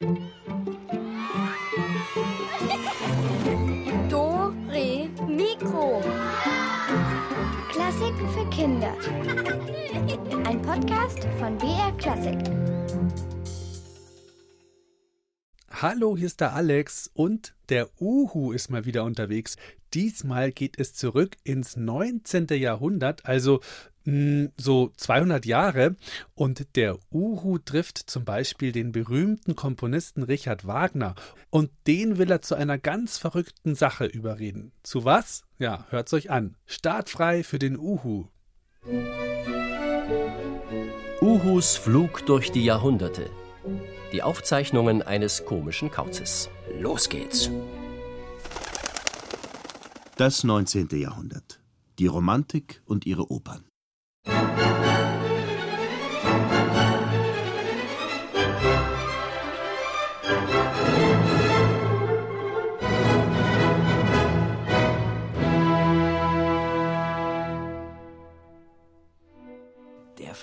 Do, Re, Mikro. Klassiken für Kinder. Ein Podcast von BR Klassik. Hallo, hier ist der Alex und der Uhu ist mal wieder unterwegs. Diesmal geht es zurück ins 19. Jahrhundert, also mh, so 200 Jahre. Und der Uhu trifft zum Beispiel den berühmten Komponisten Richard Wagner. Und den will er zu einer ganz verrückten Sache überreden. Zu was? Ja, hört's euch an. Startfrei für den Uhu. Uhus Flug durch die Jahrhunderte. Die Aufzeichnungen eines komischen Kauzes. Los geht's. Das 19. Jahrhundert. Die Romantik und ihre Opern. Der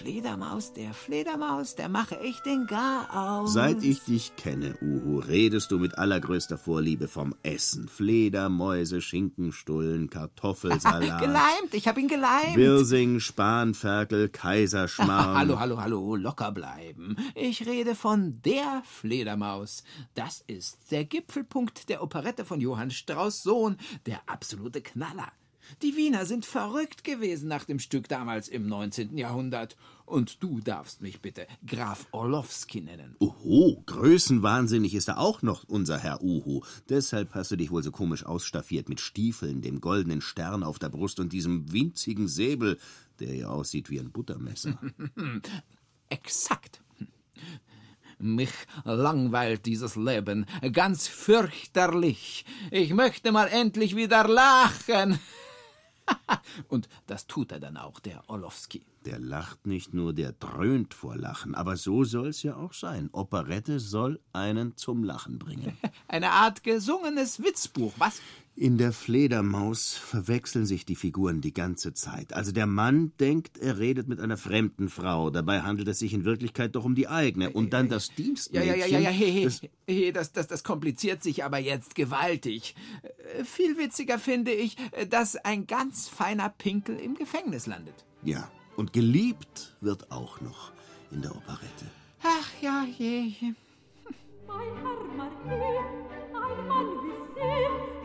Fledermaus, der Fledermaus, der mache ich den Gar aus. Seit ich dich kenne, Uhu, redest du mit allergrößter Vorliebe vom Essen. Fledermäuse, Schinkenstullen, Kartoffelsalat. Geleimt, ich hab ihn geleimt. Wirsing, Spanferkel, Kaiserschmarrn. Hallo, hallo, hallo, locker bleiben. Ich rede von der Fledermaus. Das ist der Gipfelpunkt der Operette von Johann Strauss Sohn, der absolute Knaller. Die Wiener sind verrückt gewesen nach dem Stück damals im 19. Jahrhundert. Und du darfst mich bitte Graf Orlowski nennen. Oho, größenwahnsinnig ist er auch noch, unser Herr Uhu. Deshalb hast du dich wohl so komisch ausstaffiert mit Stiefeln, dem goldenen Stern auf der Brust und diesem winzigen Säbel, der ja aussieht wie ein Buttermesser. Exakt. Mich langweilt dieses Leben ganz fürchterlich. Ich möchte mal endlich wieder lachen. Und das tut er dann auch, der Orlowski. Der lacht nicht nur, der dröhnt vor Lachen. Aber so soll's ja auch sein. Operette soll einen zum Lachen bringen. Eine Art gesungenes Witzbuch, was? In der Fledermaus verwechseln sich die Figuren die ganze Zeit. Also der Mann denkt, er redet mit einer fremden Frau. Dabei handelt es sich in Wirklichkeit doch um die eigene. Und dann das Ja, Dienstmädchen. ja, ja, ja, ja, hey, hey, das, hey, das, das, das kompliziert sich aber jetzt gewaltig. Äh, Viel witziger finde ich, äh, dass ein ganz feiner Pinkel im Gefängnis landet. ja, und geliebt wird auch noch in der Operette. Ach ja, je. Mein Herr Marquis, ein Mann wie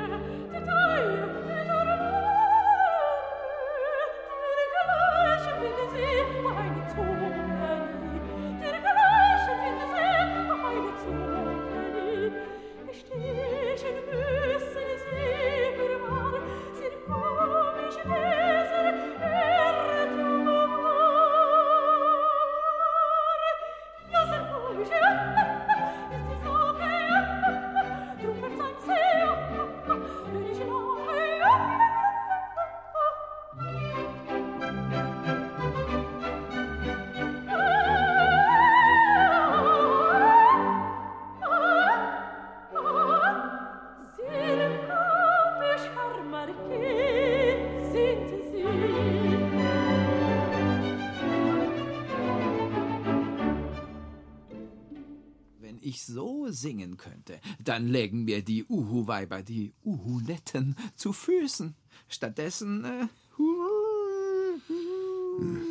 singen könnte, dann lägen mir die Uhu-Weiber, die Uhu-Netten, zu Füßen. Stattdessen, äh,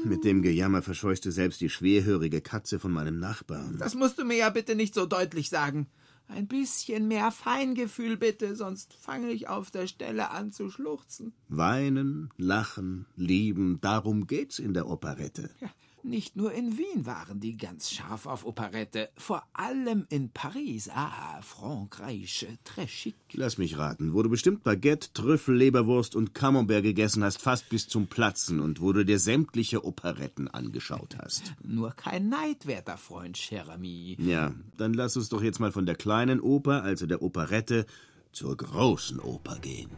Mit dem Gejammer verscheust du selbst die schwerhörige Katze von meinem Nachbarn. das musst du mir ja bitte nicht so deutlich sagen. Ein bisschen mehr Feingefühl bitte, sonst fange ich auf der Stelle an zu schluchzen. Weinen, lachen, lieben, darum geht's in der Operette. Ja, Nicht nur in Wien waren die ganz scharf auf Operette, vor allem in Paris. Ah, Frankreich, très chic. Lass mich raten, wo du bestimmt Baguette, Trüffel, Leberwurst und Camembert gegessen hast, fast bis zum Platzen und wo du dir sämtliche Operetten angeschaut hast. Nur kein Neid, werter Freund, cher ami. Ja, dann lass uns doch jetzt mal von der kleinen Oper, also der Operette, zur großen Oper gehen.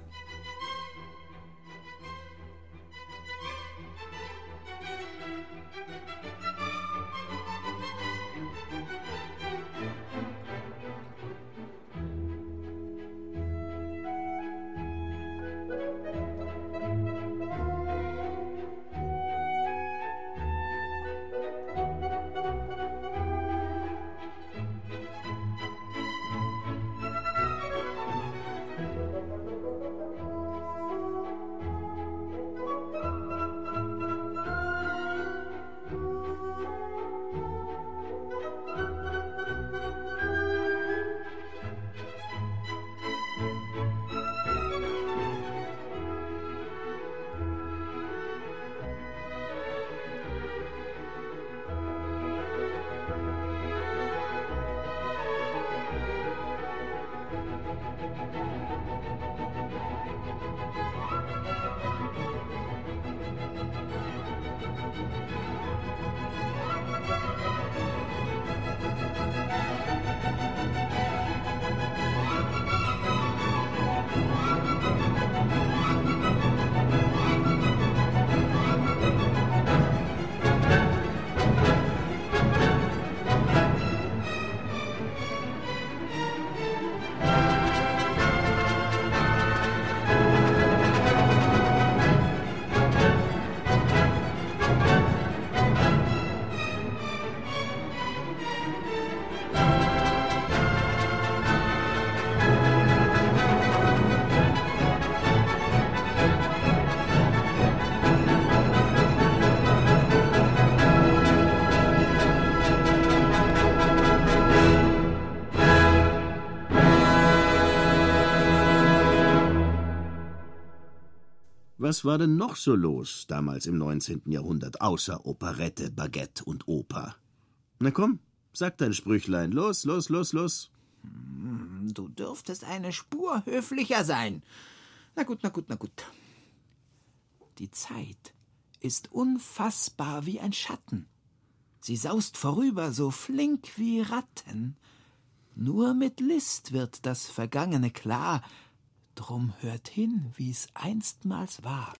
Was war denn noch so los damals im 19. Jahrhundert, außer Operette, Baguette und Oper? Na komm, sag dein Sprüchlein. Los, los, los, los. Du dürftest eine Spur höflicher sein. Na gut, na gut, na gut. Die Zeit ist unfassbar wie ein Schatten. Sie saust vorüber so flink wie Ratten. Nur mit List wird das Vergangene klar. Drum hört hin, wie's einstmals war.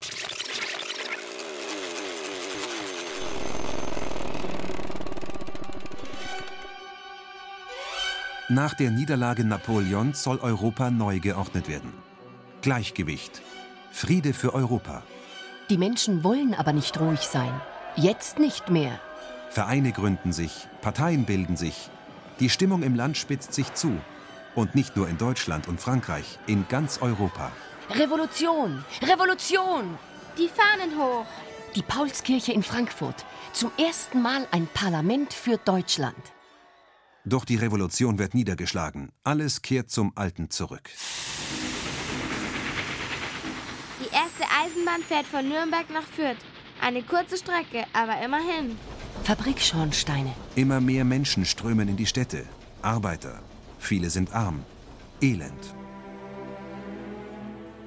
Nach der Niederlage Napoleons soll Europa neu geordnet werden. Gleichgewicht. Friede für Europa. Die Menschen wollen aber nicht ruhig sein. Jetzt nicht mehr. Vereine gründen sich, Parteien bilden sich. Die Stimmung im Land spitzt sich zu. Und nicht nur in Deutschland und Frankreich, in ganz Europa. Revolution! Revolution! Die Fahnen hoch. Die Paulskirche in Frankfurt. Zum ersten Mal ein Parlament für Deutschland. Doch die Revolution wird niedergeschlagen. Alles kehrt zum Alten zurück. Die erste Eisenbahn fährt von Nürnberg nach Fürth. Eine kurze Strecke, aber immerhin. Fabrikschornsteine. Immer mehr Menschen strömen in die Städte. Arbeiter. Viele sind arm. Elend.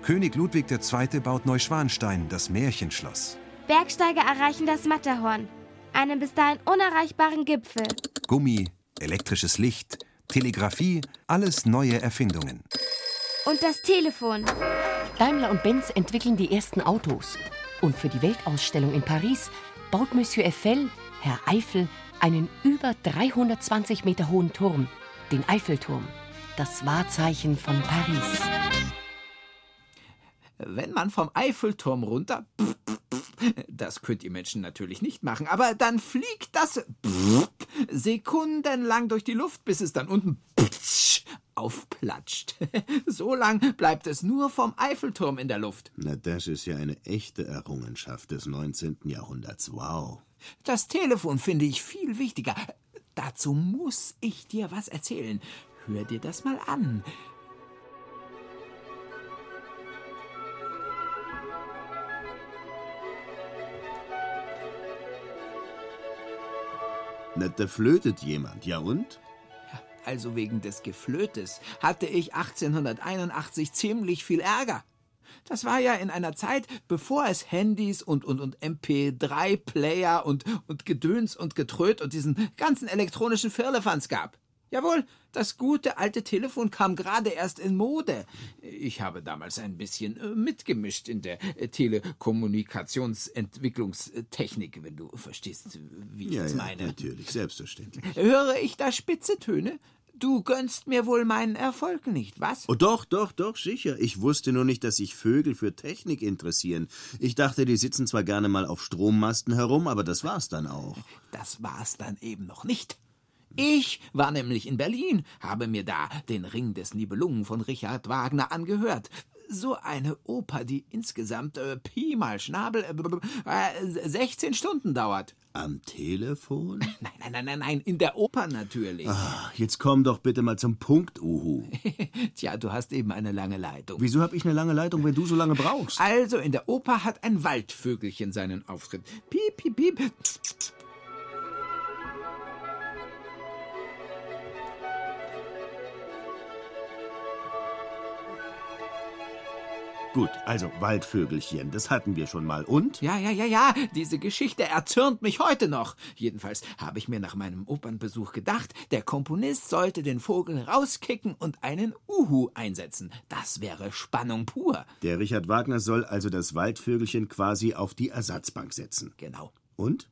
König Ludwig II. baut Neuschwanstein, das Märchenschloss. Bergsteiger erreichen das Matterhorn. Einen bis dahin unerreichbaren Gipfel. Gummi, elektrisches Licht, Telegrafie, alles neue Erfindungen. Und das Telefon. Daimler und Benz entwickeln die ersten Autos. Und für die Weltausstellung in Paris baut Monsieur Eiffel, Herr Eiffel, einen über 320 Meter hohen Turm, den Eiffelturm, das Wahrzeichen von Paris. Wenn man vom Eiffelturm runter. Das könnt ihr Menschen natürlich nicht machen, aber dann fliegt das sekundenlang durch die Luft, bis es dann unten aufplatscht. So lang bleibt es nur vom Eiffelturm in der Luft. Na, das ist ja eine echte Errungenschaft des 19. Jahrhunderts. Wow. Das Telefon finde ich viel wichtiger. Dazu muss ich dir was erzählen. Hör dir das mal an. Na, da flötet jemand. Ja und? Also wegen des Geflötes hatte ich 1881 ziemlich viel Ärger. Das war ja in einer Zeit, bevor es Handys und, und, und MP3-Player und, und Gedöns und Getröt und diesen ganzen elektronischen Firlefanz gab. Jawohl, das gute alte Telefon kam gerade erst in Mode. Ich habe damals ein bisschen äh, mitgemischt in der äh, Telekommunikationsentwicklungstechnik, wenn du verstehst, wie ich Ja, das ja, meine. natürlich, selbstverständlich. Höre ich da spitze Töne? Du gönnst mir wohl meinen Erfolg nicht, was? Oh, doch, doch, doch, sicher. Ich wusste nur nicht, dass sich Vögel für Technik interessieren. Ich dachte, die sitzen zwar gerne mal auf Strommasten herum, aber das war's dann auch. Das war's dann eben noch nicht. Ich war nämlich in Berlin, habe mir da den Ring des Nibelungen von Richard Wagner angehört. So eine Oper, die insgesamt äh, Pi mal Schnabel äh, äh, 16 Stunden dauert. Am Telefon? Nein, nein, nein, nein, nein, in der Oper natürlich. Ach, jetzt komm doch bitte mal zum Punkt, Uhu. Tja, du hast eben eine lange Leitung. Wieso hab ich eine lange Leitung, wenn du so lange brauchst? Also, in der Oper hat ein Waldvögelchen seinen Auftritt. Piep, piep, piep. Gut, also Waldvögelchen, das hatten wir schon mal. Und? Ja, ja, ja, ja, diese Geschichte erzürnt mich heute noch. Jedenfalls habe ich mir nach meinem Opernbesuch gedacht, der Komponist sollte den Vogel rauskicken und einen Uhu einsetzen. Das wäre Spannung pur. Der Richard Wagner soll also das Waldvögelchen quasi auf die Ersatzbank setzen. Genau. Und?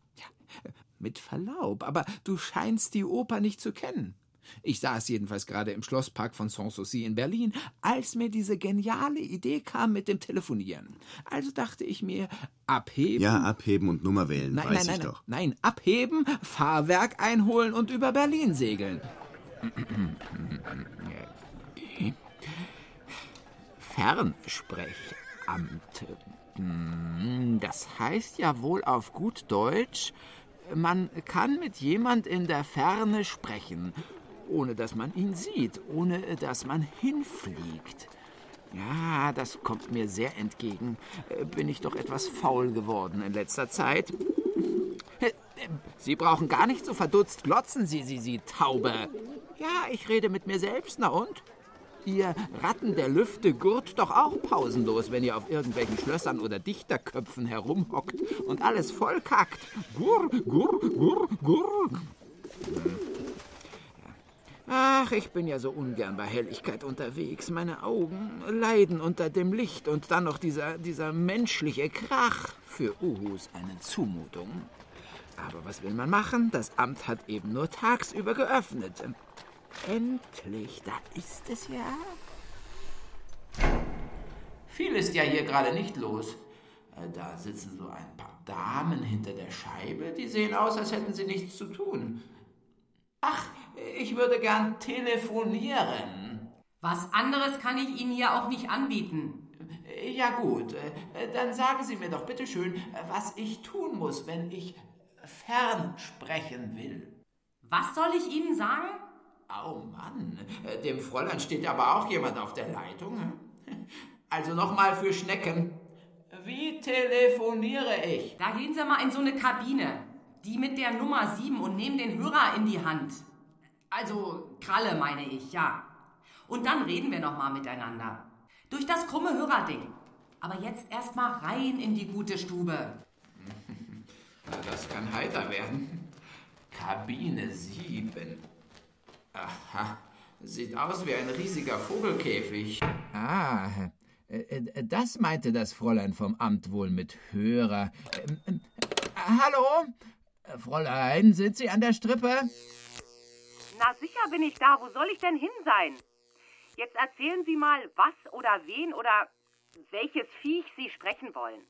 Mit Verlaub, aber du scheinst die Oper nicht zu kennen. Ich saß jedenfalls gerade im Schlosspark von Sanssouci in Berlin, als mir diese geniale Idee kam mit dem Telefonieren. Also dachte ich mir, abheben. Ja, abheben und Nummer wählen, Nein, weiß nein, ich nein, doch. nein, Abheben, Fahrwerk einholen und über Berlin segeln. Fernsprechamt. Hm, Das heißt ja wohl auf gut Deutsch, man kann mit jemand in der Ferne sprechen, ohne dass man ihn sieht, ohne dass man hinfliegt. Ja, das kommt mir sehr entgegen. Äh, Bin ich doch etwas faul geworden in letzter Zeit. Äh, Sie brauchen gar nicht so verdutzt glotzen, Sie, Sie, Sie Taube. Ja, ich rede mit mir selbst, na und? Ihr Ratten der Lüfte gurt doch auch pausenlos, wenn ihr auf irgendwelchen Schlössern oder Dichterköpfen herumhockt und alles vollkackt. Gurr, gurr, gurr, gurr. Ach, ich bin ja so ungern bei Helligkeit unterwegs. Meine Augen leiden unter dem Licht und dann noch dieser, dieser menschliche Krach. Für Uhus eine Zumutung. Aber was will man machen? Das Amt hat eben nur tagsüber geöffnet. Endlich, da ist es ja. Viel ist ja hier gerade nicht los. Äh, Da sitzen so ein paar Damen hinter der Scheibe, die sehen aus, als hätten sie nichts zu tun. Ach, ich würde gern telefonieren. Was anderes kann ich Ihnen hier auch nicht anbieten. Ja gut, dann sagen Sie mir doch bitte schön, was ich tun muss, wenn ich fern sprechen will. Was soll ich Ihnen sagen? Oh Mann, dem Fräulein steht aber auch jemand auf der Leitung. Also nochmal für Schnecken. Wie telefoniere ich? Da gehen Sie mal in so eine Kabine. Die mit der Nummer 7 und nehmen den Hörer in die Hand. Also Kralle meine ich, ja. Und dann reden wir noch mal miteinander. Durch das krumme Hörerding. Aber jetzt erst mal rein in die gute Stube. Na, Das kann heiter werden. Kabine 7. Aha, sieht aus wie ein riesiger Vogelkäfig. Ah, äh, das meinte das Fräulein vom Amt wohl mit Hörer. Ähm, ähm, hallo? Fräulein, sind Sie an der Strippe? Na sicher bin ich da. Wo soll ich denn hin sein? Jetzt erzählen Sie mal, was oder wen oder welches Viech Sie sprechen wollen.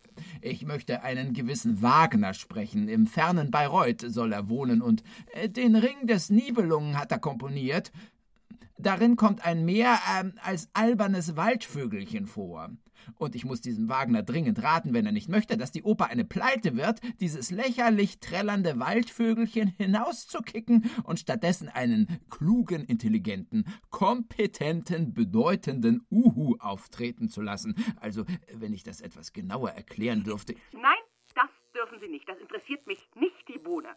Ich möchte einen gewissen Wagner sprechen. Im fernen Bayreuth soll er wohnen und äh, den Ring des Nibelungen hat er komponiert. Darin kommt ein mehr ähm, als albernes Waldvögelchen vor. Und ich muss diesem Wagner dringend raten, wenn er nicht möchte, dass die Oper eine Pleite wird, dieses lächerlich trällernde Waldvögelchen hinauszukicken und stattdessen einen klugen, intelligenten, kompetenten, bedeutenden Uhu auftreten zu lassen. Also, wenn ich das etwas genauer erklären dürfte. Nein, das dürfen Sie nicht. Das interessiert mich nicht die Bohne.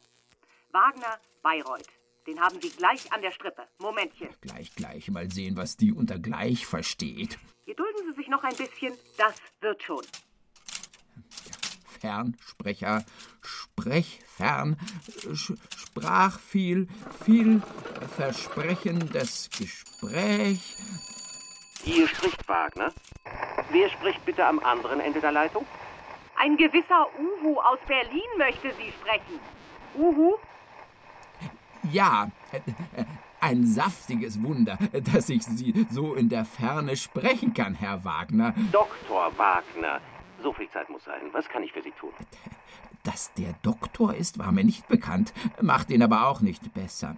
Wagner Bayreuth. Den haben Sie gleich an der Strippe. Momentchen. Gleich, gleich mal sehen, was die unter gleich versteht. Gedulden Sie sich noch ein bisschen. Das wird schon. Fernsprecher, sprechfern, sprach viel, viel versprechendes Gespräch. Hier spricht Wagner. Wer spricht bitte am anderen Ende der Leitung? Ein gewisser Uhu aus Berlin möchte Sie sprechen. Uhu? Ja, ein saftiges Wunder, dass ich Sie so in der Ferne sprechen kann, Herr Wagner. Doktor Wagner. So viel Zeit muss sein. Was kann ich für Sie tun? Dass der Doktor ist, war mir nicht bekannt, macht ihn aber auch nicht besser.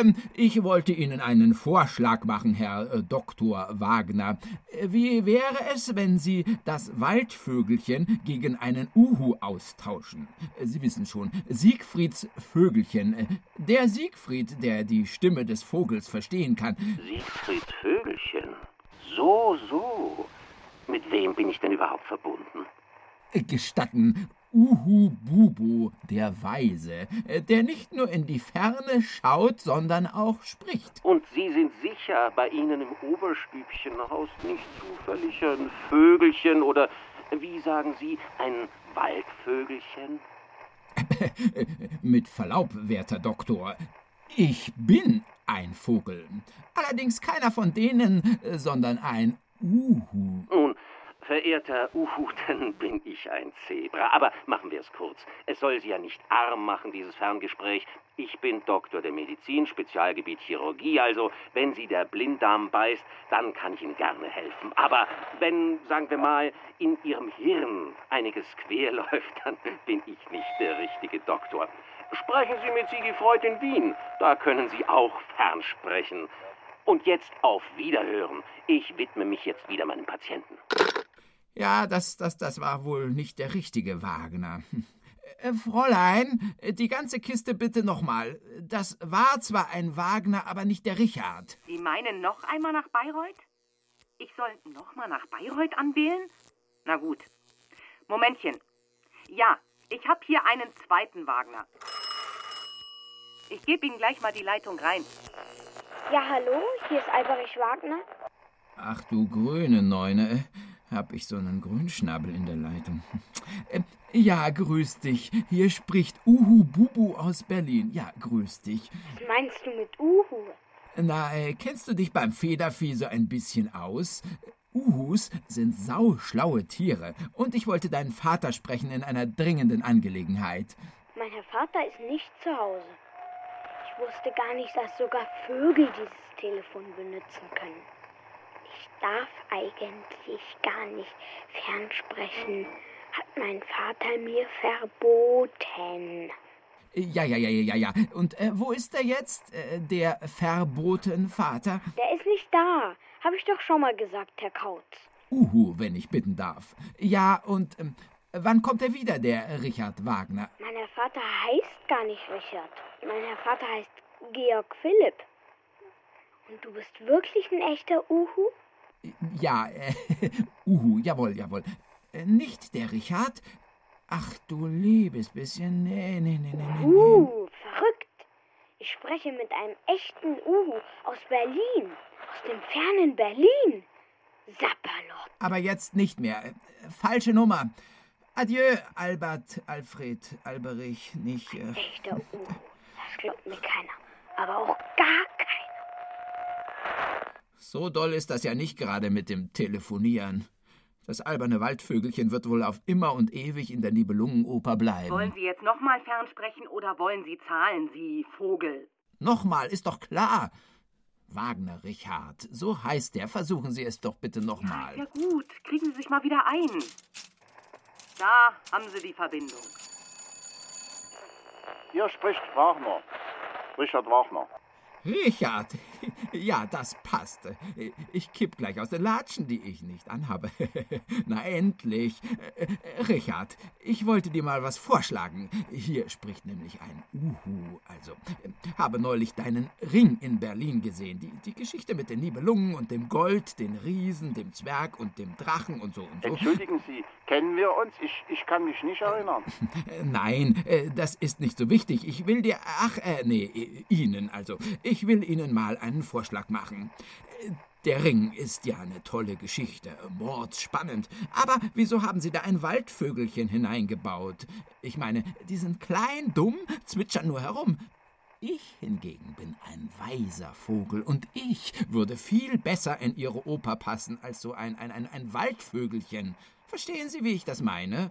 Ähm, ich wollte Ihnen einen Vorschlag machen, Herr äh, Doktor Wagner. Wie wäre es, wenn Sie das Waldvögelchen gegen einen Uhu austauschen? Äh, Sie wissen schon, Siegfrieds Vögelchen. Äh, Der Siegfried, der die Stimme des Vogels verstehen kann. Siegfried Vögelchen. So, so. Mit wem bin ich denn überhaupt verbunden? Gestatten, Uhu Bubu, der Weise, äh, der nicht nur in die Ferne schaut, sondern auch spricht. Und Sie sind sicher, bei Ihnen im Oberstübchen haust nicht zufällig ein Vögelchen oder, wie sagen Sie, ein Waldvögelchen? Mit Verlaub, werter Doktor, ich bin ein Vogel. Allerdings keiner von denen, äh, sondern ein Uhu. Nun, verehrter Uhu, dann bin ich ein Zebra. Aber machen wir es kurz. Es soll Sie ja nicht arm machen, dieses Ferngespräch. Ich bin Doktor der Medizin, Spezialgebiet Chirurgie. Also, wenn Sie der Blinddarm beißt, dann kann ich Ihnen gerne helfen. Aber wenn, sagen wir mal, in Ihrem Hirn einiges quer läuft, dann bin ich nicht der richtige Doktor. Sprechen Sie mit Sigi Freud in Wien. Da können Sie auch fernsprechen. Und jetzt auf Wiederhören. Ich widme mich jetzt wieder meinem Patienten. Ja, das, das, das war wohl nicht der richtige Wagner. Äh, Fräulein, die ganze Kiste bitte nochmal. Das war zwar ein Wagner, aber nicht der Richard. Sie meinen noch einmal nach Bayreuth? Ich soll nochmal nach Bayreuth anwählen? Na gut. Momentchen. Ja, ich habe hier einen zweiten Wagner. Ich gebe Ihnen gleich mal die Leitung rein. Ja, hallo, hier ist Alberich Wagner. Ach du grüne Neune, hab ich so einen Grünschnabel in der Leitung. Äh, Ja, grüß dich. Hier spricht Uhu Bubu aus Berlin. Ja, grüß dich. Was meinst du mit Uhu? Na, äh, kennst du dich beim Federvieh so ein bisschen aus? Uhus sind sauschlaue Tiere und ich wollte deinen Vater sprechen in einer dringenden Angelegenheit. Mein Herr Vater ist nicht zu Hause. Ich wusste gar nicht, dass sogar Vögel dieses Telefon benutzen können. Ich darf eigentlich gar nicht fernsprechen, hat mein Vater mir verboten. Ja, ja, ja, ja, ja, ja. Und äh, wo ist er jetzt, äh, der verbotene Vater? Der ist nicht da. Habe ich doch schon mal gesagt, Herr Kautz. Uhu, wenn ich bitten darf. Ja, und ähm, wann kommt er wieder, der Richard Wagner? Mein Herr Vater heißt gar nicht Richard. Mein Herr Vater heißt Georg Philipp. Und du bist wirklich ein echter Uhu? Ja, äh, Uhu, jawohl, jawohl. Äh, nicht der Richard. Ach du liebes bisschen. Nee, nee, nee, nee, nee. nee. Uh, verrückt. Ich spreche mit einem echten Uhu aus Berlin. Aus dem fernen Berlin. Sapperlot. Aber jetzt nicht mehr. Äh, Falsche Nummer. Adieu, Albert, Alfred, Alberich, nicht. Äh, Echter Uhu. Das glaubt mir keiner. Aber auch. So doll ist das ja nicht gerade mit dem Telefonieren. Das alberne Waldvögelchen wird wohl auf immer und ewig in der Nibelungenoper bleiben. Wollen Sie jetzt nochmal fernsprechen oder wollen Sie zahlen, Sie Vogel? Nochmal, ist doch klar. Wagner Richard, so heißt der. Versuchen Sie es doch bitte nochmal. Ja gut, kriegen Sie sich mal wieder ein. Da haben Sie die Verbindung. Hier spricht Wagner. Richard Wagner. Richard, ja, das passt. Ich kipp gleich aus den Latschen, die ich nicht anhabe. Na endlich. Richard, ich wollte dir mal was vorschlagen. Hier spricht nämlich ein Uhu. Also, habe neulich deinen Ring in Berlin gesehen. Die, die Geschichte mit den Nibelungen und dem Gold, den Riesen, dem Zwerg und dem Drachen und so und so. Entschuldigen Sie, kennen wir uns? Ich, ich kann mich nicht erinnern. Nein, äh, das ist nicht so wichtig. Ich will dir, ach, äh, nee, äh, Ihnen also. Ich will Ihnen mal einen Vorschlag machen. Der Ring ist ja eine tolle Geschichte, mordspannend. Aber wieso haben Sie da ein Waldvögelchen hineingebaut? Ich meine, die sind klein, dumm, zwitschern nur herum. Ich hingegen bin ein weiser Vogel und ich würde viel besser in Ihre Oper passen als so ein, ein, ein, ein Waldvögelchen. Verstehen Sie, wie ich das meine?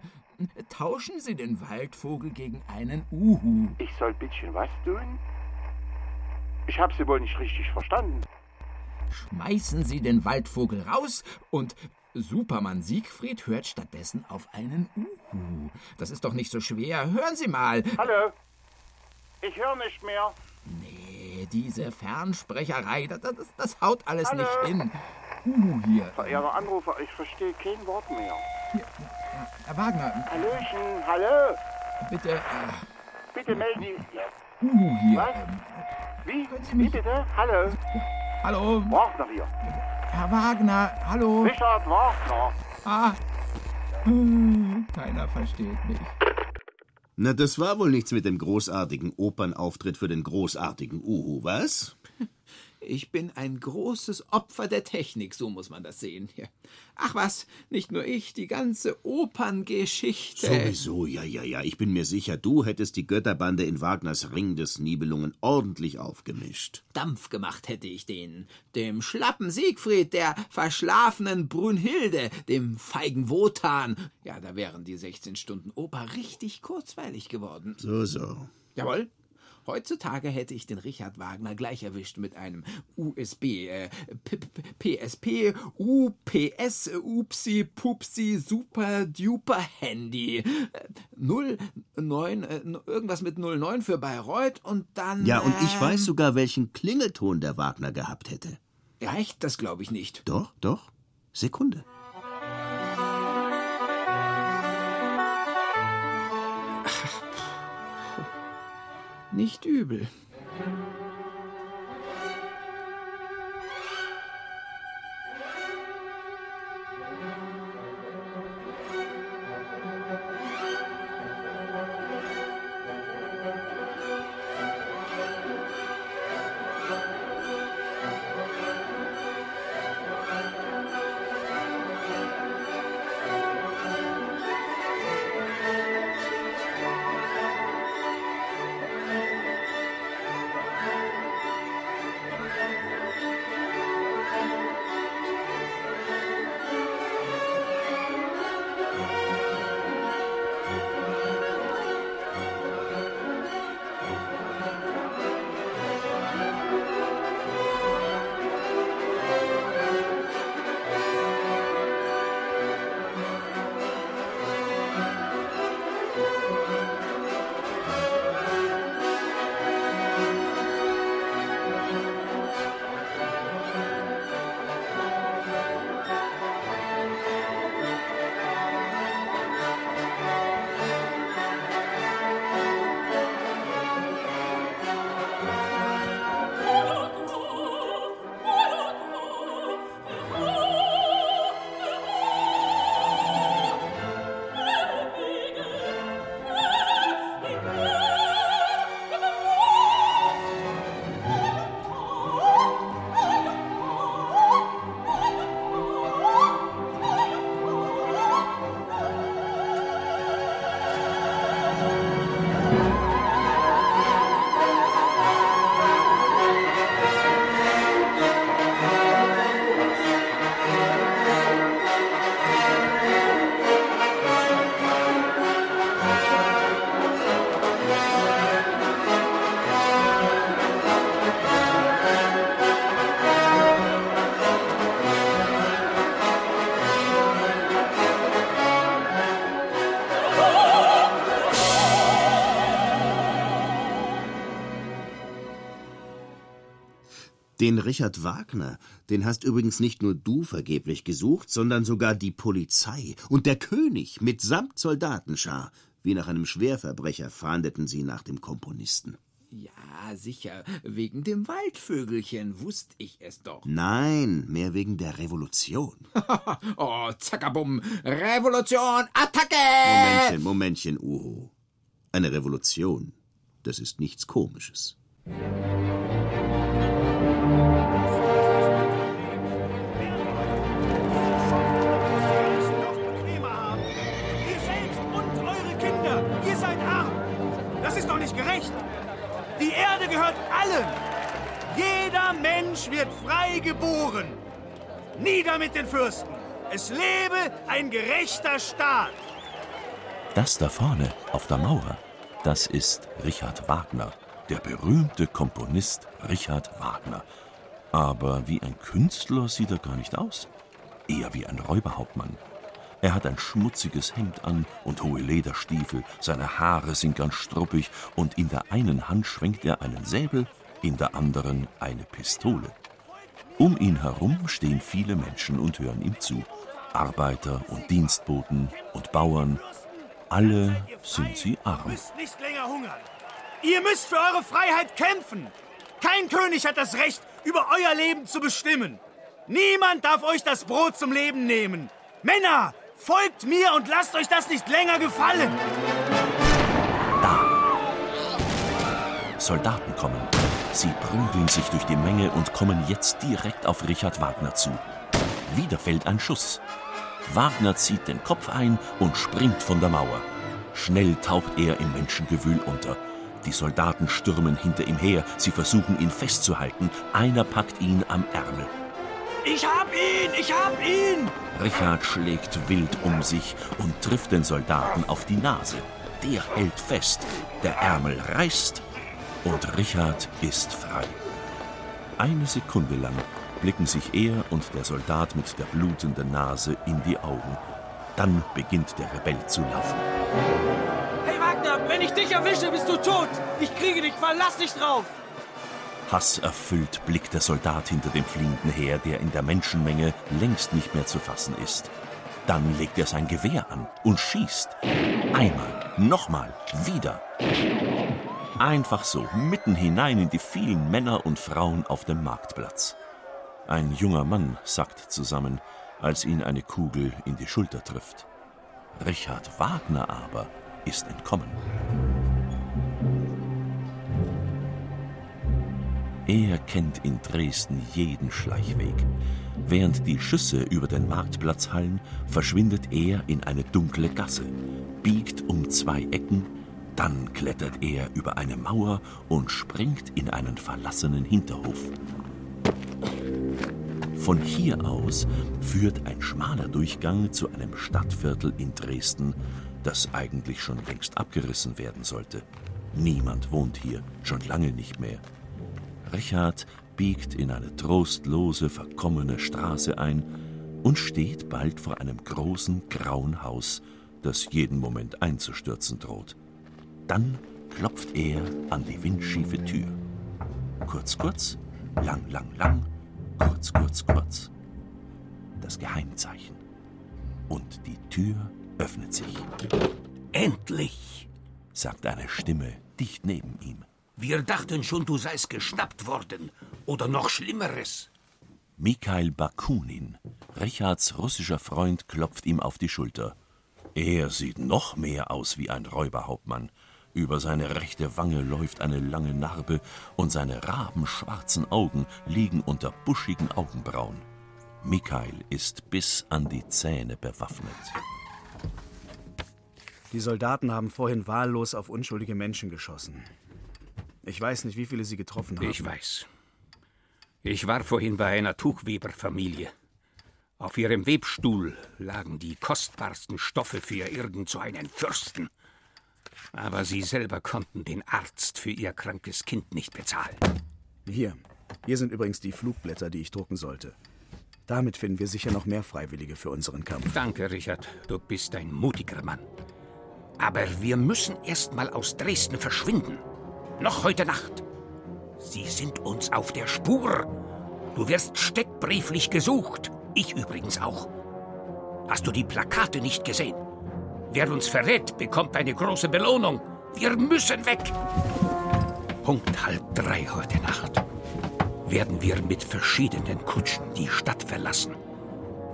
Tauschen Sie den Waldvogel gegen einen Uhu. Ich soll bittchen was tun? Ich habe Sie wohl nicht richtig verstanden. Schmeißen Sie den Waldvogel raus und Supermann Siegfried hört stattdessen auf einen Uhu. Das ist doch nicht so schwer. Hören Sie mal. Hallo? Ich höre nicht mehr. Nee, diese Fernsprecherei, das, das, das haut alles Hallo? nicht hin. Uhu hier. Verehrter Anrufer, ich verstehe kein Wort mehr. Herr Wagner, Hallöchen, hallo? bitte. Äh, Bitte melden Sie. Uhu hier. Was? Wie? Sie Wie mich- bitte? Hallo? hallo, Wagner hier. Herr Wagner, hallo. Richard Wagner. Ah. Hm, Keiner versteht mich. Na, das war wohl nichts mit dem großartigen Opernauftritt für den großartigen Uhu, was? Ich bin ein großes Opfer der Technik, so muss man das sehen. Ach was, nicht nur ich, die ganze Operngeschichte. Sowieso, ja, ja, ja. Ich bin mir sicher, du hättest die Götterbande in Wagners Ring des Nibelungen ordentlich aufgemischt. Dampf gemacht hätte ich denen. Dem schlappen Siegfried, der verschlafenen Brünnhilde, dem feigen Wotan. Ja, da wären die 16 Stunden Oper richtig kurzweilig geworden. So, so. Jawohl. Heutzutage hätte ich den Richard Wagner gleich erwischt mit einem USB, äh, PSP, UPS, Upsi, Pupsi, Super Duper Handy. Äh, 09, äh, irgendwas mit 09 für Bayreuth und dann. Ja, und ich ähm, weiß sogar, welchen Klingelton der Wagner gehabt hätte. Echt? Das glaube ich nicht. Doch, doch. Sekunde. Nicht übel. Den Richard Wagner, den hast übrigens nicht nur du vergeblich gesucht, sondern sogar die Polizei und der König mitsamt Soldatenschar. Wie nach einem Schwerverbrecher fahndeten sie nach dem Komponisten. Ja, sicher. Wegen dem Waldvögelchen wusste ich es doch. Nein, mehr wegen der Revolution. oh, zackerbum. Revolution, Attacke! Momentchen, Momentchen, Uhu. Eine Revolution, das ist nichts Komisches. Ist doch nicht gerecht. Die Erde gehört allen. Jeder Mensch wird frei geboren. Nieder mit den Fürsten. Es lebe ein gerechter Staat. Das da vorne auf der Mauer, das ist Richard Wagner, der berühmte Komponist Richard Wagner. Aber wie ein Künstler sieht er gar nicht aus. Eher wie ein Räuberhauptmann. Er hat ein schmutziges Hemd an und hohe Lederstiefel, seine Haare sind ganz struppig und in der einen Hand schwenkt er einen Säbel, in der anderen eine Pistole. Um ihn herum stehen viele Menschen und hören ihm zu. Arbeiter und Dienstboten und Bauern. Alle sind sie arm. müsst nicht länger hungern. Ihr müsst für eure Freiheit kämpfen. Kein König hat das Recht, über euer Leben zu bestimmen. Niemand darf euch das Brot zum Leben nehmen. Männer, folgt mir und lasst euch das nicht länger gefallen. Soldaten kommen. Sie prügeln sich durch die Menge und kommen jetzt direkt auf Richard Wagner zu. Wieder fällt ein Schuss. Wagner zieht den Kopf ein und springt von der Mauer. Schnell taucht er im Menschengewühl unter. Die Soldaten stürmen hinter ihm her. Sie versuchen ihn festzuhalten. Einer packt ihn am Ärmel. Ich hab ihn, ich hab ihn. Richard schlägt wild um sich und trifft den Soldaten auf die Nase. Der hält fest. Der Ärmel reißt und Richard ist frei. Eine Sekunde lang blicken sich er und der Soldat mit der blutenden Nase in die Augen. Dann beginnt der Rebell zu laufen. Hey Wagner, wenn ich dich erwische, bist du tot. Ich kriege dich, verlass dich drauf. Hasserfüllt blickt der Soldat hinter dem fliehenden Heer, der in der Menschenmenge längst nicht mehr zu fassen ist. Dann legt er sein Gewehr an und schießt. Einmal, nochmal, wieder. Einfach so, mitten hinein in die vielen Männer und Frauen auf dem Marktplatz. Ein junger Mann sackt zusammen, als ihn eine Kugel in die Schulter trifft. Richard Wagner aber ist entkommen. Er kennt in Dresden jeden Schleichweg. Während die Schüsse über den Marktplatz hallen, verschwindet er in eine dunkle Gasse, biegt um zwei Ecken, dann klettert er über eine Mauer und springt in einen verlassenen Hinterhof. Von hier aus führt ein schmaler Durchgang zu einem Stadtviertel in Dresden, das eigentlich schon längst abgerissen werden sollte. Niemand wohnt hier, schon lange nicht mehr. Richard biegt in eine trostlose, verkommene Straße ein und steht bald vor einem großen grauen Haus, das jeden Moment einzustürzen droht. Dann klopft er an die windschiefe Tür. Kurz, kurz, lang, lang, lang, kurz, kurz, kurz. Das Geheimzeichen. Und die Tür öffnet sich. Endlich, sagt eine Stimme dicht neben ihm. Wir dachten schon, du seist geschnappt worden. Oder noch Schlimmeres. Mikhail Bakunin, Richards russischer Freund, klopft ihm auf die Schulter. Er sieht noch mehr aus wie ein Räuberhauptmann. Über seine rechte Wange läuft eine lange Narbe und seine rabenschwarzen Augen liegen unter buschigen Augenbrauen. Mikhail ist bis an die Zähne bewaffnet. Die Soldaten haben vorhin wahllos auf unschuldige Menschen geschossen. Ich weiß nicht, wie viele sie getroffen haben. Ich weiß. Ich war vorhin bei einer Tuchweberfamilie. Auf ihrem Webstuhl lagen die kostbarsten Stoffe für irgend so einen Fürsten. Aber sie selber konnten den Arzt für ihr krankes Kind nicht bezahlen. Hier. Hier sind übrigens die Flugblätter, die ich drucken sollte. Damit finden wir sicher noch mehr Freiwillige für unseren Kampf. Danke, Richard. Du bist ein mutiger Mann. Aber wir müssen erst mal aus Dresden verschwinden. Noch heute Nacht. Sie sind uns auf der Spur Du wirst steckbrieflich gesucht. Ich übrigens auch. Hast du die Plakate nicht gesehen? Wer uns verrät, bekommt eine große Belohnung. Wir müssen weg. Punkt halb drei heute Nacht werden wir mit verschiedenen Kutschen die Stadt verlassen.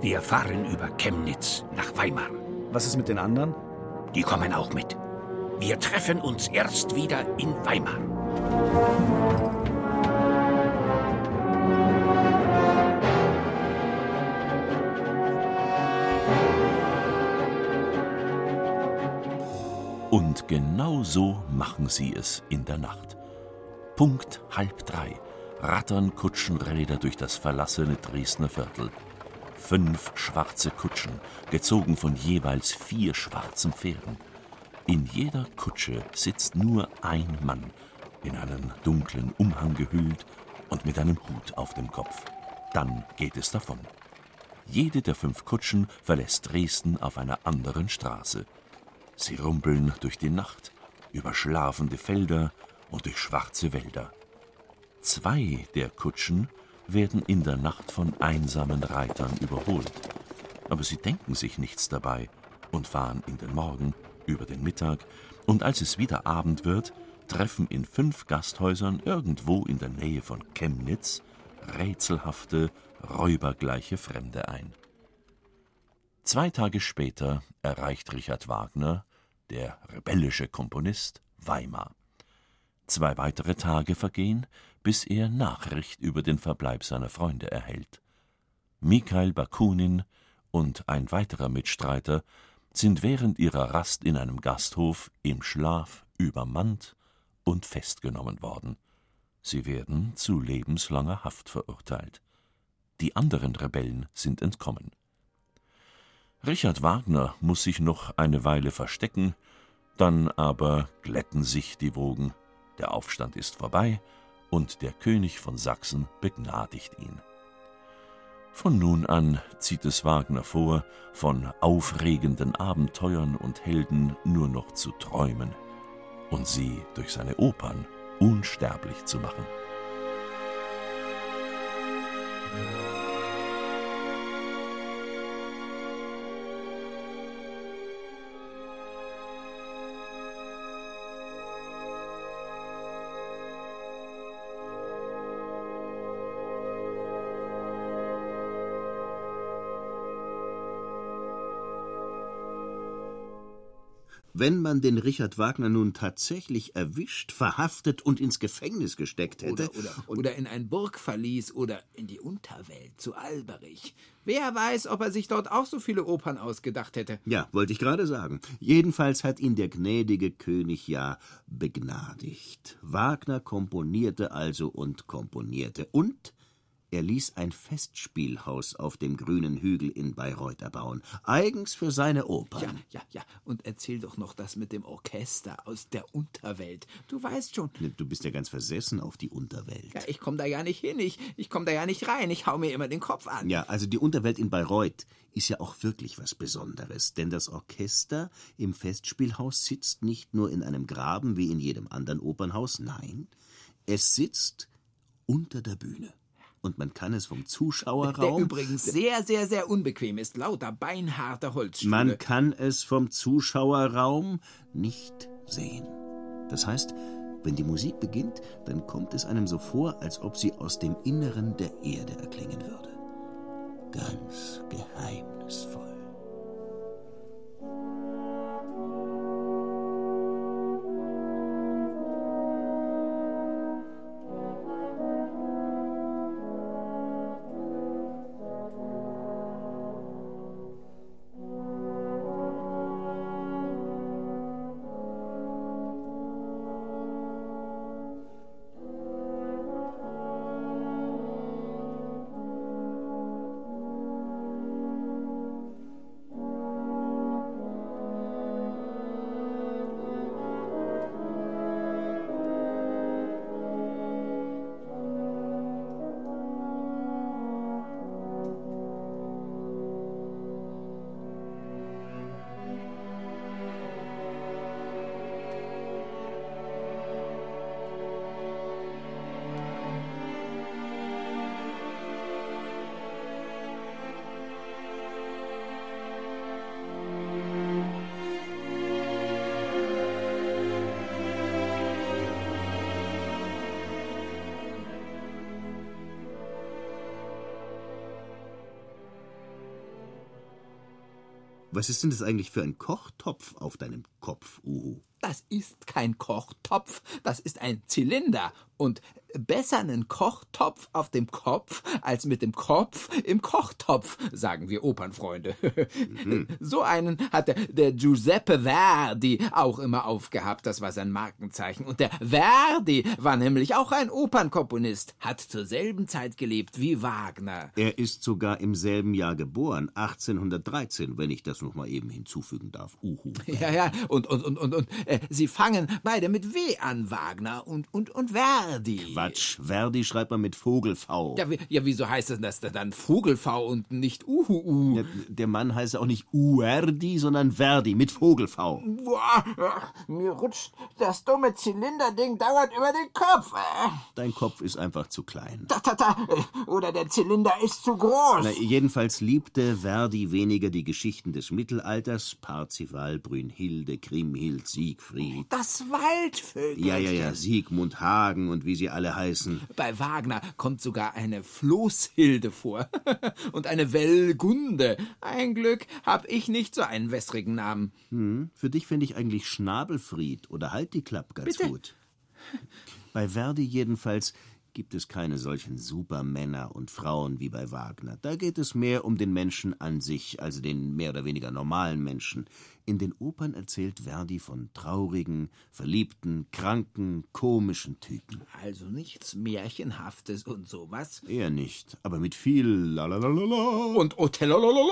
Wir fahren über Chemnitz nach Weimar. Was ist mit den anderen? Die kommen auch mit. Wir treffen uns erst wieder in Weimar. Und genau so machen sie es in der Nacht. Punkt halb drei rattern Kutschenräder durch das verlassene Dresdner Viertel. Fünf schwarze Kutschen, gezogen von jeweils vier schwarzen Pferden. In jeder Kutsche sitzt nur ein Mann, in einen dunklen Umhang gehüllt und mit einem Hut auf dem Kopf. Dann geht es davon. Jede der fünf Kutschen verlässt Dresden auf einer anderen Straße. Sie rumpeln durch die Nacht, über schlafende Felder und durch schwarze Wälder. Zwei der Kutschen werden in der Nacht von einsamen Reitern überholt. Aber sie denken sich nichts dabei und fahren in den Morgen, über den Mittag, und als es wieder Abend wird, treffen in fünf Gasthäusern irgendwo in der Nähe von Chemnitz rätselhafte, räubergleiche Fremde ein. Zwei Tage später erreicht Richard Wagner, der rebellische Komponist, Weimar. Zwei weitere Tage vergehen, bis er Nachricht über den Verbleib seiner Freunde erhält. Mikhail Bakunin und ein weiterer Mitstreiter sind während ihrer Rast in einem Gasthof im Schlaf übermannt und festgenommen worden. Sie werden zu lebenslanger Haft verurteilt. Die anderen Rebellen sind entkommen. Richard Wagner muss sich noch eine Weile verstecken, dann aber glätten sich die Wogen, der Aufstand ist vorbei, und der König von Sachsen begnadigt ihn. Von nun an zieht es Wagner vor, von aufregenden Abenteuern und Helden nur noch zu träumen und sie durch seine Opern unsterblich zu machen. Wenn man den Richard Wagner nun tatsächlich erwischt, verhaftet und ins Gefängnis gesteckt hätte. Oder, oder, oder in ein Burgverlies oder in die Unterwelt zu Alberich. Wer weiß, ob er sich dort auch so viele Opern ausgedacht hätte. Ja, wollte ich gerade sagen. Jedenfalls hat ihn der gnädige König ja begnadigt. Wagner komponierte also und komponierte. Und er ließ ein Festspielhaus auf dem grünen Hügel in Bayreuth erbauen, eigens für seine Opern. Ja, ja, ja. Und erzähl doch noch das mit dem Orchester aus der Unterwelt. Du weißt schon. Du bist ja ganz versessen auf die Unterwelt. Ja, ich komm da ja nicht hin. Ich, ich komm da ja nicht rein. Ich hau mir immer den Kopf an. Ja, also die Unterwelt in Bayreuth ist ja auch wirklich was Besonderes, denn das Orchester im Festspielhaus sitzt nicht nur in einem Graben wie in jedem anderen Opernhaus, nein, es sitzt unter der Bühne und man kann es vom Zuschauerraum. Der übrigens sehr, sehr, sehr unbequem ist, lauter beinharter Holzstühle. Man kann es vom Zuschauerraum nicht sehen. Das heißt, wenn die Musik beginnt, dann kommt es einem so vor, als ob sie aus dem Inneren der Erde erklingen würde. Ganz geheimnisvoll. Was ist denn das eigentlich für ein Kochtopf auf deinem Kopf, Uhu? Das ist kein Kochtopf, das ist ein Zylinder. Und besser einen Kochtopf auf dem Kopf als mit dem Kopf im Kochtopf, sagen wir Opernfreunde. Mhm. So einen hat der, der Giuseppe Verdi auch immer aufgehabt, das war sein Markenzeichen. Und der Verdi war nämlich auch ein Opernkomponist, hat zur selben Zeit gelebt wie Wagner. Er ist sogar im selben Jahr geboren, 1813, wenn ich das noch mal eben hinzufügen darf. Uhu. Ja, ja, und, und, und, und, und äh, sie fangen beide mit W an, Wagner und, und, und Verdi. Quatsch, Verdi schreibt man mit Vogel-V. Ja, wie, ja, wieso heißt das, das dann Vogel-V und nicht Uhu? Ja, der Mann heißt auch nicht Uerdi, sondern Verdi mit Vogel-V. Boah, mir rutscht das dumme Zylinderding dauernd über den Kopf. Äh. Dein Kopf ist einfach zu klein. Ta, ta, ta. Oder der Zylinder ist zu groß. Na, jedenfalls liebte Verdi weniger die Geschichten des Mittelalters, Parzival, Brünnhilde, Kriemhild, Siegfried. Das Waldvögel. Ja, ja, ja, Siegmund Hagen und wie sie alle heißen. Bei Wagner kommt sogar eine Floßhilde vor. und eine Wellgunde. Ein Glück hab ich nicht so einen wässrigen Namen. Hm, für dich finde ich eigentlich Schnabelfried oder Halt die Klapp ganz Bitte? gut. Bei Verdi jedenfalls gibt es keine solchen Supermänner und Frauen wie bei Wagner. Da geht es mehr um den Menschen an sich, also den mehr oder weniger normalen Menschen. In den Opern erzählt Verdi von traurigen, verliebten, kranken, komischen Typen. Also nichts Märchenhaftes und sowas. Eher nicht, aber mit viel Lalalala. Und Othello.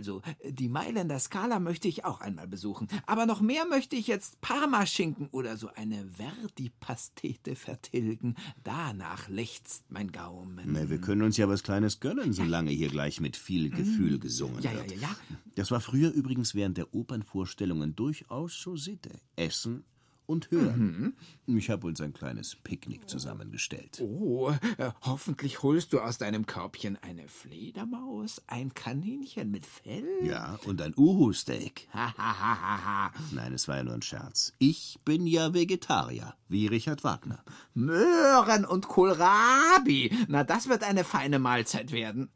Also, die Mailänder Skala möchte ich auch einmal besuchen. Aber noch mehr möchte ich jetzt Parmaschinken oder so eine Verdi-Pastete vertilgen. Danach lechzt mein Gaumen. Na, wir können uns ja was Kleines gönnen, solange hier gleich mit viel Gefühl gesungen Mhm. Ja, ja, wird. ja, ja. Das war früher übrigens während der Opernvorstellungen durchaus so Sitte. Essen und hören. Ich habe uns ein kleines Picknick zusammengestellt. Oh, äh, hoffentlich holst du aus deinem Körbchen eine Fledermaus, ein Kaninchen mit Fell. Ja, und ein Uhu-Steak. Nein, es war ja nur ein Scherz. Ich bin ja Vegetarier, wie Richard Wagner. Möhren und Kohlrabi. Na, das wird eine feine Mahlzeit werden.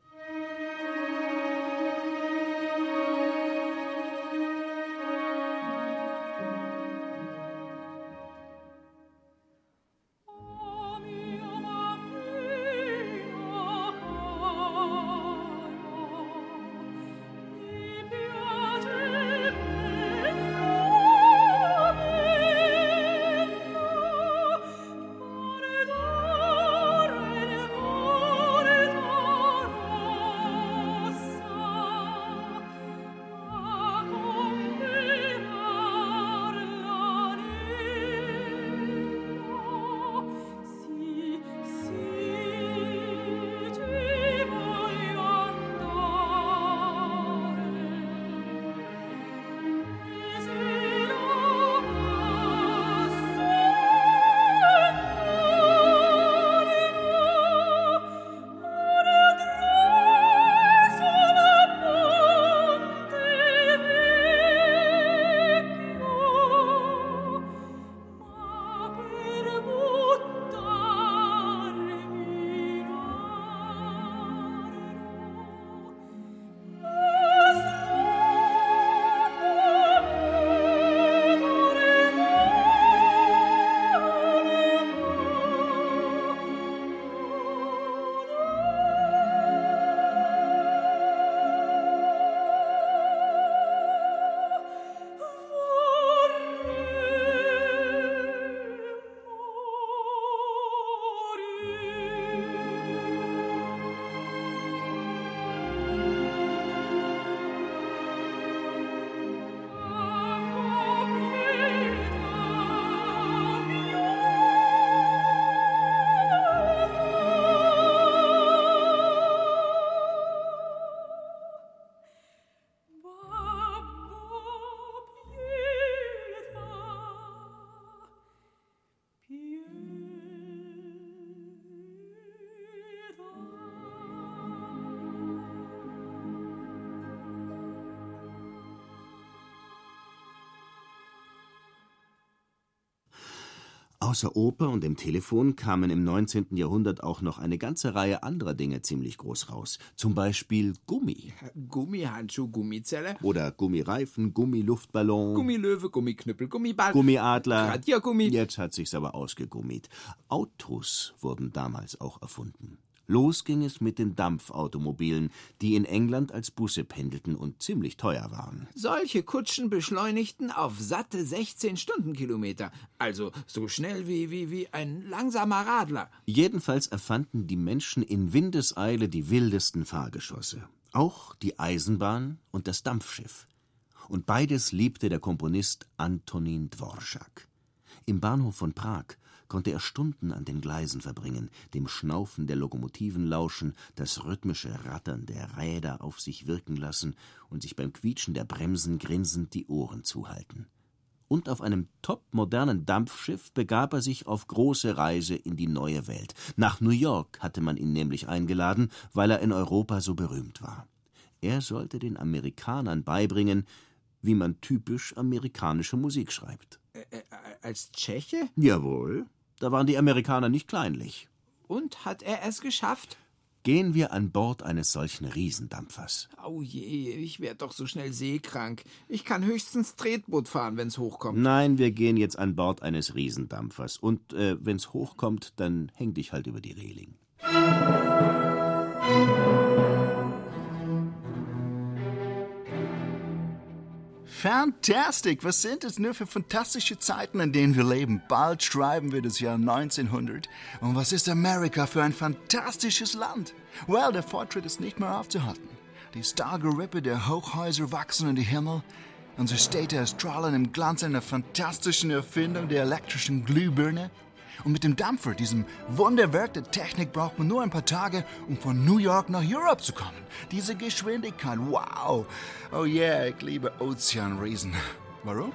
Außer Oper und dem Telefon kamen im 19. Jahrhundert auch noch eine ganze Reihe anderer Dinge ziemlich groß raus. Zum Beispiel Gummi. Gummihandschuh, Gummizelle, Oder Gummireifen, Gummiluftballon, Gummilöwe, Gummiknüppel, Gummiball, Gummiadler. Radiergummi. Jetzt hat sich's aber ausgegummiet. Autos wurden damals auch erfunden. Los ging es mit den Dampfautomobilen, die in England als Busse pendelten und ziemlich teuer waren. Solche Kutschen beschleunigten auf satte 16 Stundenkilometer. Also so schnell wie, wie, wie ein langsamer Radler. Jedenfalls erfanden die Menschen in Windeseile die wildesten Fahrgeschosse. Auch die Eisenbahn und das Dampfschiff. Und beides liebte der Komponist Antonin Dvorak. Im Bahnhof von Prag konnte er Stunden an den Gleisen verbringen, dem Schnaufen der Lokomotiven lauschen, das rhythmische Rattern der Räder auf sich wirken lassen und sich beim Quietschen der Bremsen grinsend die Ohren zuhalten. Und auf einem topmodernen Dampfschiff begab er sich auf große Reise in die neue Welt. Nach New York hatte man ihn nämlich eingeladen, weil er in Europa so berühmt war. Er sollte den Amerikanern beibringen, wie man typisch amerikanische Musik schreibt. Äh, als Tscheche? Jawohl, da waren die Amerikaner nicht kleinlich. Und hat er es geschafft? Gehen wir an Bord eines solchen Riesendampfers. Au je, ich werd doch so schnell seekrank. Ich kann höchstens Tretboot fahren, wenn's hochkommt. Nein, wir gehen jetzt an Bord eines Riesendampfers. Und äh, wenn's hochkommt, dann häng dich halt über die Reling. Fantastic! Was sind es nur für fantastische Zeiten, in denen wir leben? Bald schreiben wir das Jahr 1900. Und was ist Amerika für ein fantastisches Land? Well, der Fortschritt ist nicht mehr aufzuhalten. Die Stahlgerippe der Hochhäuser wachsen in die Himmel. Unsere Städte erstrahlen im Glanz einer fantastischen Erfindung der elektrischen Glühbirne. Und mit dem Dampfer, diesem Wunderwerk der Technik, braucht man nur ein paar Tage, um von New York nach Europe zu kommen. Diese Geschwindigkeit, wow! Oh yeah, ich liebe Ozeanriesen. Warum?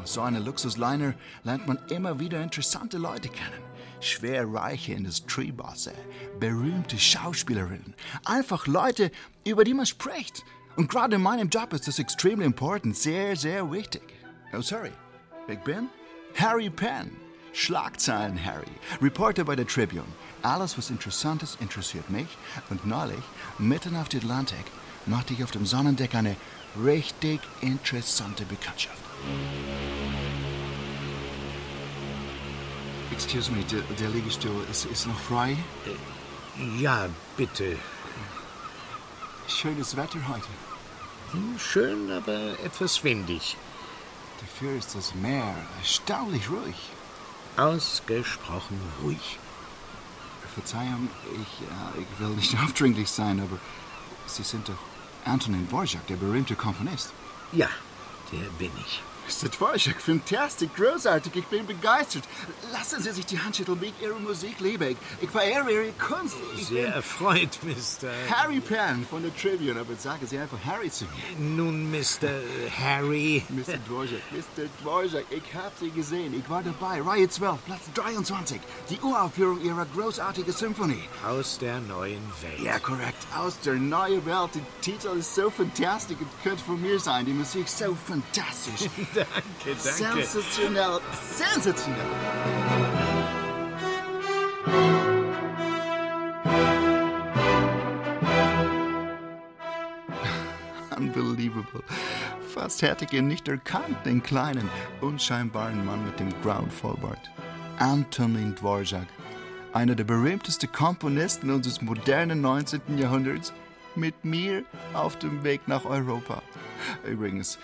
Auf so einer Luxusliner lernt man immer wieder interessante Leute kennen. Schwerreiche Industriebosse, berühmte Schauspielerinnen, einfach Leute, über die man spricht. Und gerade in meinem Job ist das extremely important, sehr, sehr wichtig. Oh, sorry. Ich bin Harry Penn. Schlagzeilen Harry, Reporter bei der Tribune. Alles, was Interessantes, interessiert mich. Und neulich, mitten auf der Atlantik, machte ich auf dem Sonnendeck eine richtig interessante Bekanntschaft. Excuse me, der, der Liegestuhl ist, ist noch frei? Ja, bitte. Schönes Wetter heute. Hm, Schön, aber etwas windig. Dafür ist das Meer erstaunlich ruhig. Ausgesprochen ruhig. Verzeihung, ich, äh, ich will nicht aufdringlich sein, aber Sie sind doch Antonin Dvorak, der berühmte Komponist. Ja, der bin ich. Mr. Dvorak, fantastisch, großartig, ich bin begeistert. Lassen Sie sich die Hand schütteln, wie ich Ihre Musik liebe. Ich, ich verehre Ihre Kunst. Ich Sehr erfreut, Mr. Harry Penn von der Tribune, aber sagen Sie einfach Harry zu mir. Nun, Mr. Harry. Mr. Dvorak, Mr. Dvorak, ich habe Sie gesehen. Ich war dabei, Reihe 12, Platz 23. Die Uraufführung Ihrer großartigen Symphonie. Aus der neuen Welt. Ja, korrekt. Aus der neuen Welt. Der Titel ist so fantastisch und könnte von mir sein. Die Musik so fantastisch. danke, danke. Sensationell. Sensationell. Unbelievable. Fast hätte ich ihn nicht erkannt, den kleinen, unscheinbaren Mann mit dem grauen Vollbart. Antonin Dvorak, einer der berühmtesten Komponisten unseres modernen 19. Jahrhunderts, mit mir auf dem Weg nach Europa. Übrigens,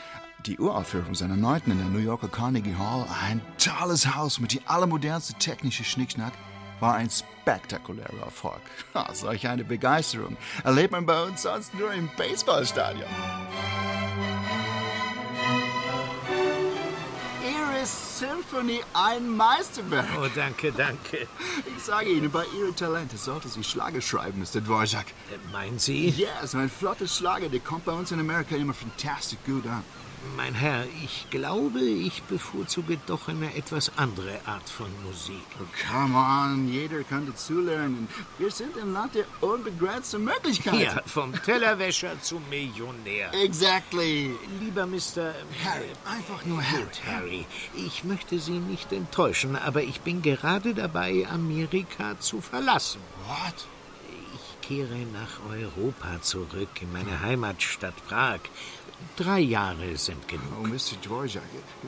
die Uraufführung seiner Neunten in der New Yorker Carnegie Hall, ein tolles Haus mit die allermodernste technische Schnickschnack, war ein spektakulärer Erfolg. Ah, solch eine Begeisterung erlebt man bei uns sonst nur im Baseballstadion. Ihre Symphonie ein Meisterwerk. Oh, danke, danke. Ich sage Ihnen, bei Ihren Talenten sollte Sie Schlager schreiben, Mr. Dvorak. Meinen Sie? Ja, so ein flottes Schlager, der kommt bei uns in Amerika immer fantastisch gut an. Mein Herr, ich glaube, ich bevorzuge doch eine etwas andere Art von Musik. Oh, come on, jeder kann dazulernen. Wir sind im Land der unbegrenzten Möglichkeiten. Ja, vom Tellerwäscher zum Millionär. Exactly. Lieber Mr. Harry, einfach nur Harry. Gut, Harry. Ich möchte Sie nicht enttäuschen, aber ich bin gerade dabei, Amerika zu verlassen. What? Ich kehre nach Europa zurück, in meine Heimatstadt Prag. Drei Jahre sind genug. Oh, Mr. Georgia,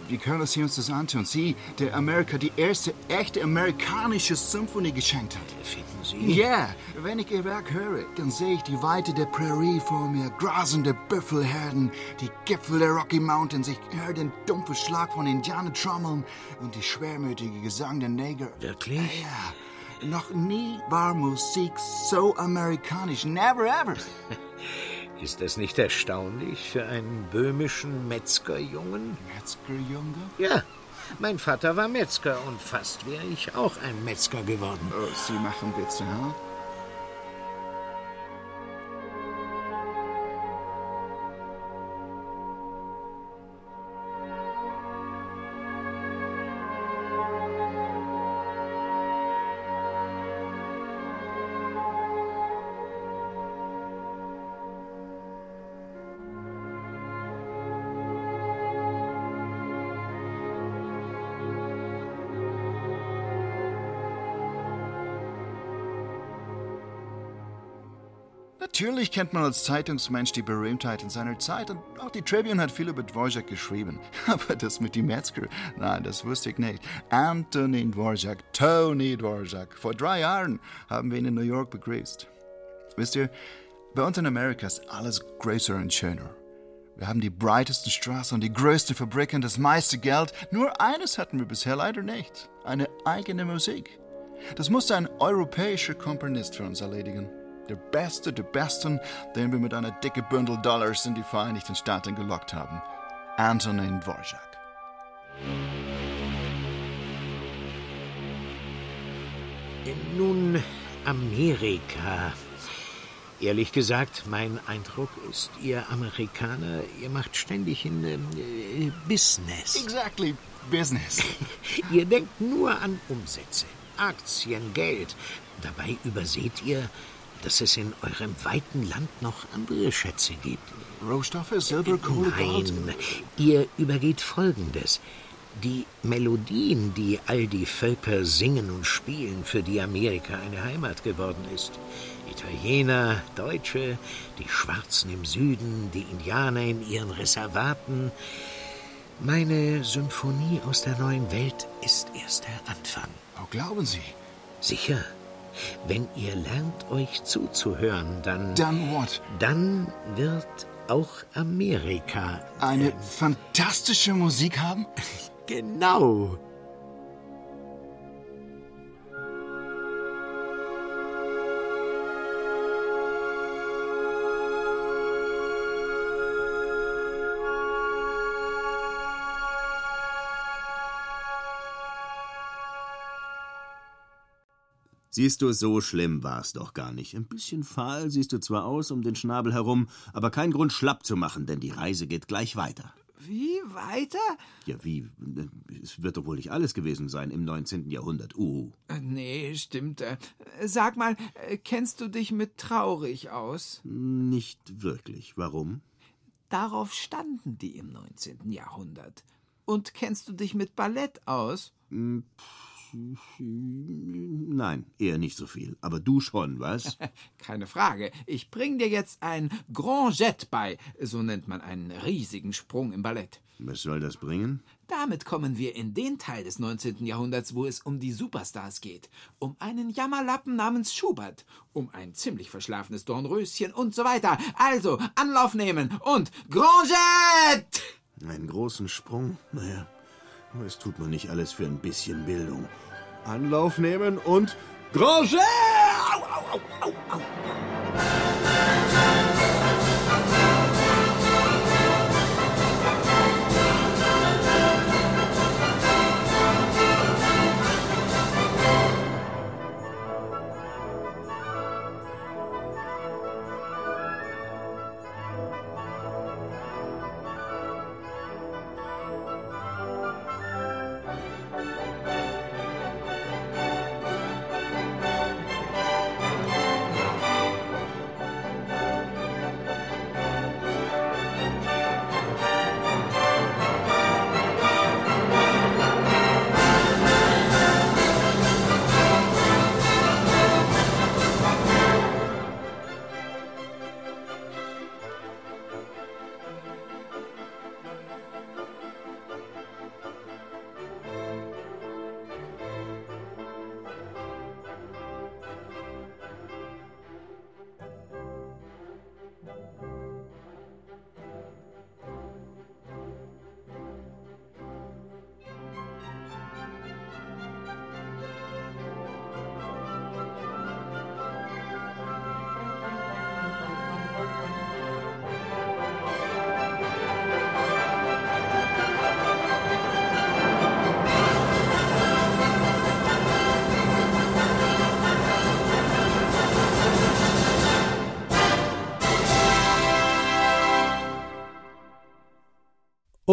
wie können Sie uns das antun? Sie, der Amerika die erste echte amerikanische Symphonie geschenkt hat. Finden Sie? Ja, wenn ich Ihr Werk höre, dann sehe ich die Weite der Prärie vor mir, grasende Büffelherden, die Gipfel der Rocky Mountains, ich höre den dumpfen Schlag von Indianertrommeln und die schwermütige Gesang der Neger. Wirklich? Ja, noch nie war Musik so amerikanisch. Never ever. Ist das nicht erstaunlich für einen böhmischen Metzgerjungen? Metzgerjunge? Ja, mein Vater war Metzger und fast wäre ich auch ein Metzger geworden. Oh, Sie machen Witze, hm? Natürlich kennt man als Zeitungsmensch die Berühmtheit in seiner Zeit und auch die Tribune hat viel über Dvorak geschrieben. Aber das mit die Metzger, nein, das wusste ich nicht. Antonin Dvorak, Tony Dvorak. Vor drei Jahren haben wir ihn in New York begrüßt. Wisst ihr, bei uns in Amerika ist alles größer und schöner. Wir haben die breitesten Straßen und die größten Fabriken, das meiste Geld. Nur eines hatten wir bisher leider nicht. Eine eigene Musik. Das musste ein europäischer Komponist für uns erledigen. Der Beste der Besten, den wir mit einer dicke Bündel Dollars in die Vereinigten Staaten gelockt haben. Antonin Dvorak. Nun, Amerika. Ehrlich gesagt, mein Eindruck ist, ihr Amerikaner, ihr macht ständig in äh, Business. Exactly, Business. ihr denkt nur an Umsätze, Aktien, Geld. Dabei überseht ihr, dass es in eurem weiten Land noch andere Schätze gibt. Rohstoffe, Silber, Kohle. Nein, ihr übergeht Folgendes. Die Melodien, die all die Völker singen und spielen, für die Amerika eine Heimat geworden ist. Italiener, Deutsche, die Schwarzen im Süden, die Indianer in ihren Reservaten. Meine Symphonie aus der neuen Welt ist erst der Anfang. Oh, glauben Sie? Sicher. Wenn ihr lernt, euch zuzuhören, dann. Dann what? Dann wird auch Amerika. Eine fantastische Musik haben? Genau. Siehst du, so schlimm war's doch gar nicht. Ein bisschen fahl siehst du zwar aus um den Schnabel herum, aber kein Grund schlapp zu machen, denn die Reise geht gleich weiter. Wie weiter? Ja, wie? Es wird doch wohl nicht alles gewesen sein im 19. Jahrhundert. Uh. Nee, stimmt. Äh, Sag mal, äh, kennst du dich mit traurig aus? Nicht wirklich. Warum? Darauf standen die im 19. Jahrhundert. Und kennst du dich mit Ballett aus? Hm, Nein, eher nicht so viel. Aber du schon, was? Keine Frage. Ich bring dir jetzt ein Grand Jet bei. So nennt man einen riesigen Sprung im Ballett. Was soll das bringen? Damit kommen wir in den Teil des 19. Jahrhunderts, wo es um die Superstars geht. Um einen Jammerlappen namens Schubert. Um ein ziemlich verschlafenes Dornröschen und so weiter. Also, Anlauf nehmen und Grand Jet! Einen großen Sprung? Naja, es tut man nicht alles für ein bisschen Bildung. Anlauf nehmen und Grand Jet! Au, au, au, au, au.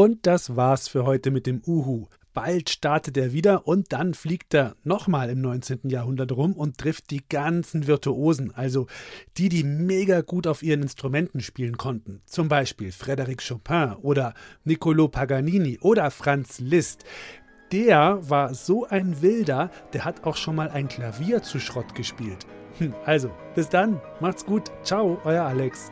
Und das war's für heute mit dem Uhu. Bald startet er wieder und dann fliegt er nochmal im 19. Jahrhundert rum und trifft die ganzen Virtuosen, also die, die mega gut auf ihren Instrumenten spielen konnten. Zum Beispiel Frédéric Chopin oder Niccolo Paganini oder Franz Liszt. Der war so ein Wilder, der hat auch schon mal ein Klavier zu Schrott gespielt. Hm, also, bis dann, macht's gut, ciao, euer Alex.